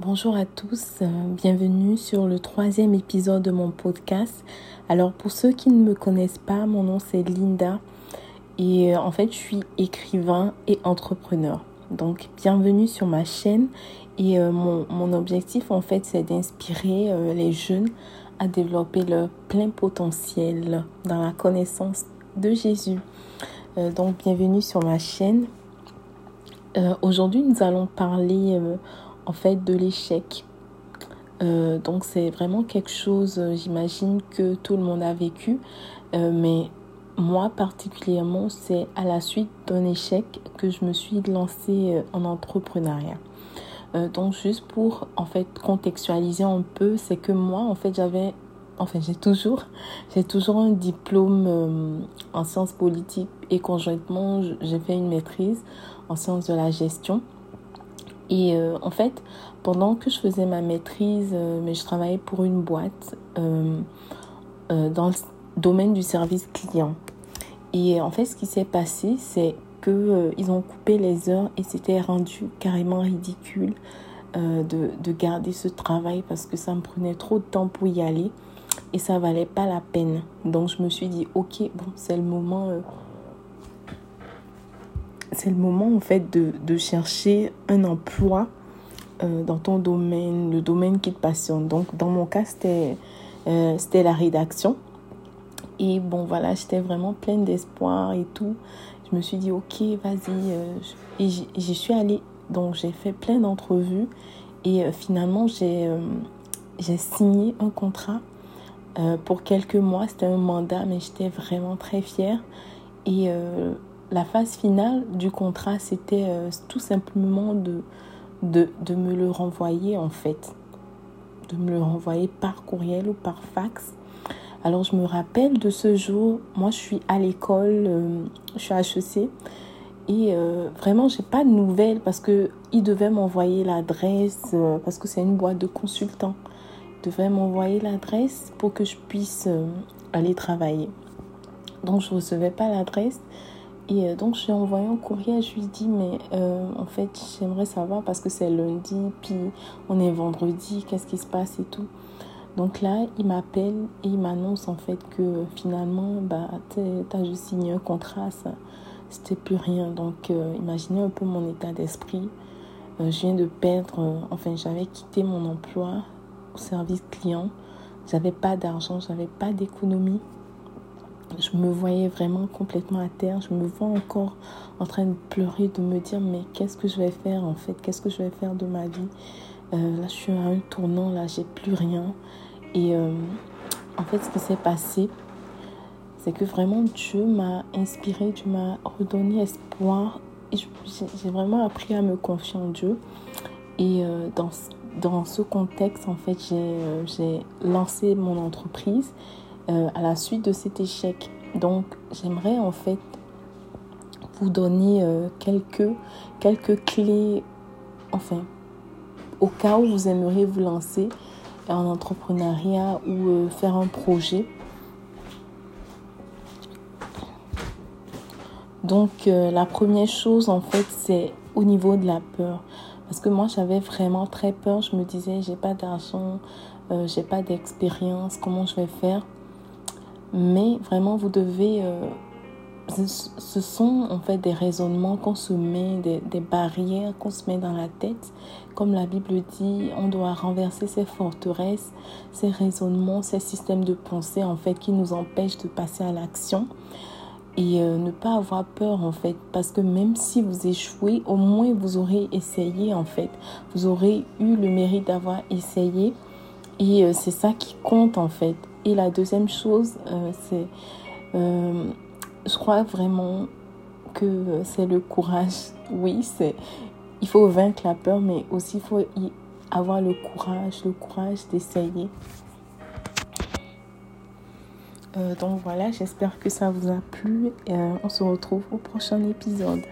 Bonjour à tous, euh, bienvenue sur le troisième épisode de mon podcast. Alors pour ceux qui ne me connaissent pas, mon nom c'est Linda et euh, en fait je suis écrivain et entrepreneur. Donc bienvenue sur ma chaîne et euh, mon, mon, objectif en fait c'est d'inspirer les jeunes à développer leur plein potentiel dans la connaissance de Jésus. donc bienvenue sur ma chaîne. Aujourd'hui nous allons parler en fait de l'échec. Euh, donc c'est vraiment quelque chose, euh, j'imagine que tout le monde a vécu, euh, mais moi particulièrement, c'est à la suite d'un échec que je me suis lancée en entrepreneuriat. donc juste pour en fait contextualiser un peu, c'est que moi en fait j'avais, enfin j'ai toujours, j'ai toujours un diplôme en sciences politiques et conjointement j'ai fait une maîtrise en sciences de la gestion. Et euh, en fait, pendant que je faisais ma maîtrise, euh, mais je travaillais pour une boîte euh, dans le domaine du service client. Et en fait, ce qui s'est passé, c'est que ils ont coupé les heures et c'était rendu carrément ridicule de, de, garder ce travail parce que ça me prenait trop de temps pour y aller et ça valait pas la peine. Donc je me suis dit, ok, bon, c'est le moment c'est le moment en fait de, de chercher un emploi euh, dans ton domaine, le domaine qui te passionne. Donc dans mon cas, c'était euh, la rédaction. Et bon voilà, j'étais vraiment pleine d'espoir et tout. Je me suis dit, ok, vas-y. Euh, et j'y suis allée. Donc j'ai fait plein d'entrevues. Et finalement, j'ai j'ai signé un contrat pour quelques mois. C'était un mandat, mais j'étais vraiment très fière. Et la phase finale du contrat, c'était euh, tout simplement de, me le renvoyer en fait. De me le renvoyer par courriel ou par fax. Alors je me rappelle de ce jour, moi je suis à l'école, euh, je suis à HEC. Et euh, vraiment, j'ai pas de nouvelles parce que il devait m'envoyer l'adresse, parce que c'est une boîte de consultants. Il devait m'envoyer l'adresse pour que je puisse aller travailler. Donc je recevais pas l'adresse. Et euh, donc, j'ai envoyé un courrier, je lui dis, mais euh, en fait, j'aimerais savoir parce que c'est lundi, puis on est vendredi, qu'est-ce qui se passe et tout. Donc là, il m'appelle et il m'annonce en fait que finalement, bah, t'as juste signé un contrat, ça, c'était plus rien. Donc, euh, imaginez un peu mon état d'esprit. je viens de perdre, enfin, j'avais quitté mon emploi au service client. J'avais pas d'argent, j'avais pas d'économie je me voyais vraiment complètement à terre. Je me vois encore en train de pleurer, de me dire mais qu'est-ce que je vais faire en fait? Qu'est-ce que je vais faire de ma vie? Euh, Là, je suis à un tournant, là, j'ai plus rien. Et euh, en fait, ce qui s'est passé, c'est que vraiment Dieu m'a inspiré, Dieu m'a redonné espoir. Et j'ai vraiment appris à me confier en Dieu. Et euh, dans, dans ce contexte, en fait, j'ai lancé mon entreprise euh, à la suite de cet échec. Donc j'aimerais en fait vous donner euh, quelques, quelques clés, enfin, au cas où vous aimeriez vous lancer en entrepreneuriat ou euh, faire un projet. Donc la première chose en fait c'est au niveau de la peur. Parce que moi j'avais vraiment très peur. Je me disais j'ai pas d'argent, j'ai pas d'expérience, comment je vais faire? Mais vraiment, vous devez... Euh, ce sont en fait des raisonnements qu'on se met, des, barrières qu'on se met dans la tête. Comme la Bible dit, on doit renverser ces forteresses, ces raisonnements, ces systèmes de pensée en fait qui nous empêchent de passer à l'action et euh, ne pas avoir peur en fait. Parce que même si vous échouez au moins vous aurez essayé en fait. Vous aurez eu le mérite d'avoir essayé et euh, c'est ça qui compte en fait et la deuxième chose, euh, c'est, euh, je crois vraiment que c'est le courage. Oui, c'est, il faut vaincre la peur, mais aussi il faut y avoir le courage, le courage d'essayer. Euh, donc voilà, j'espère que ça vous a plu et on se retrouve au prochain épisode.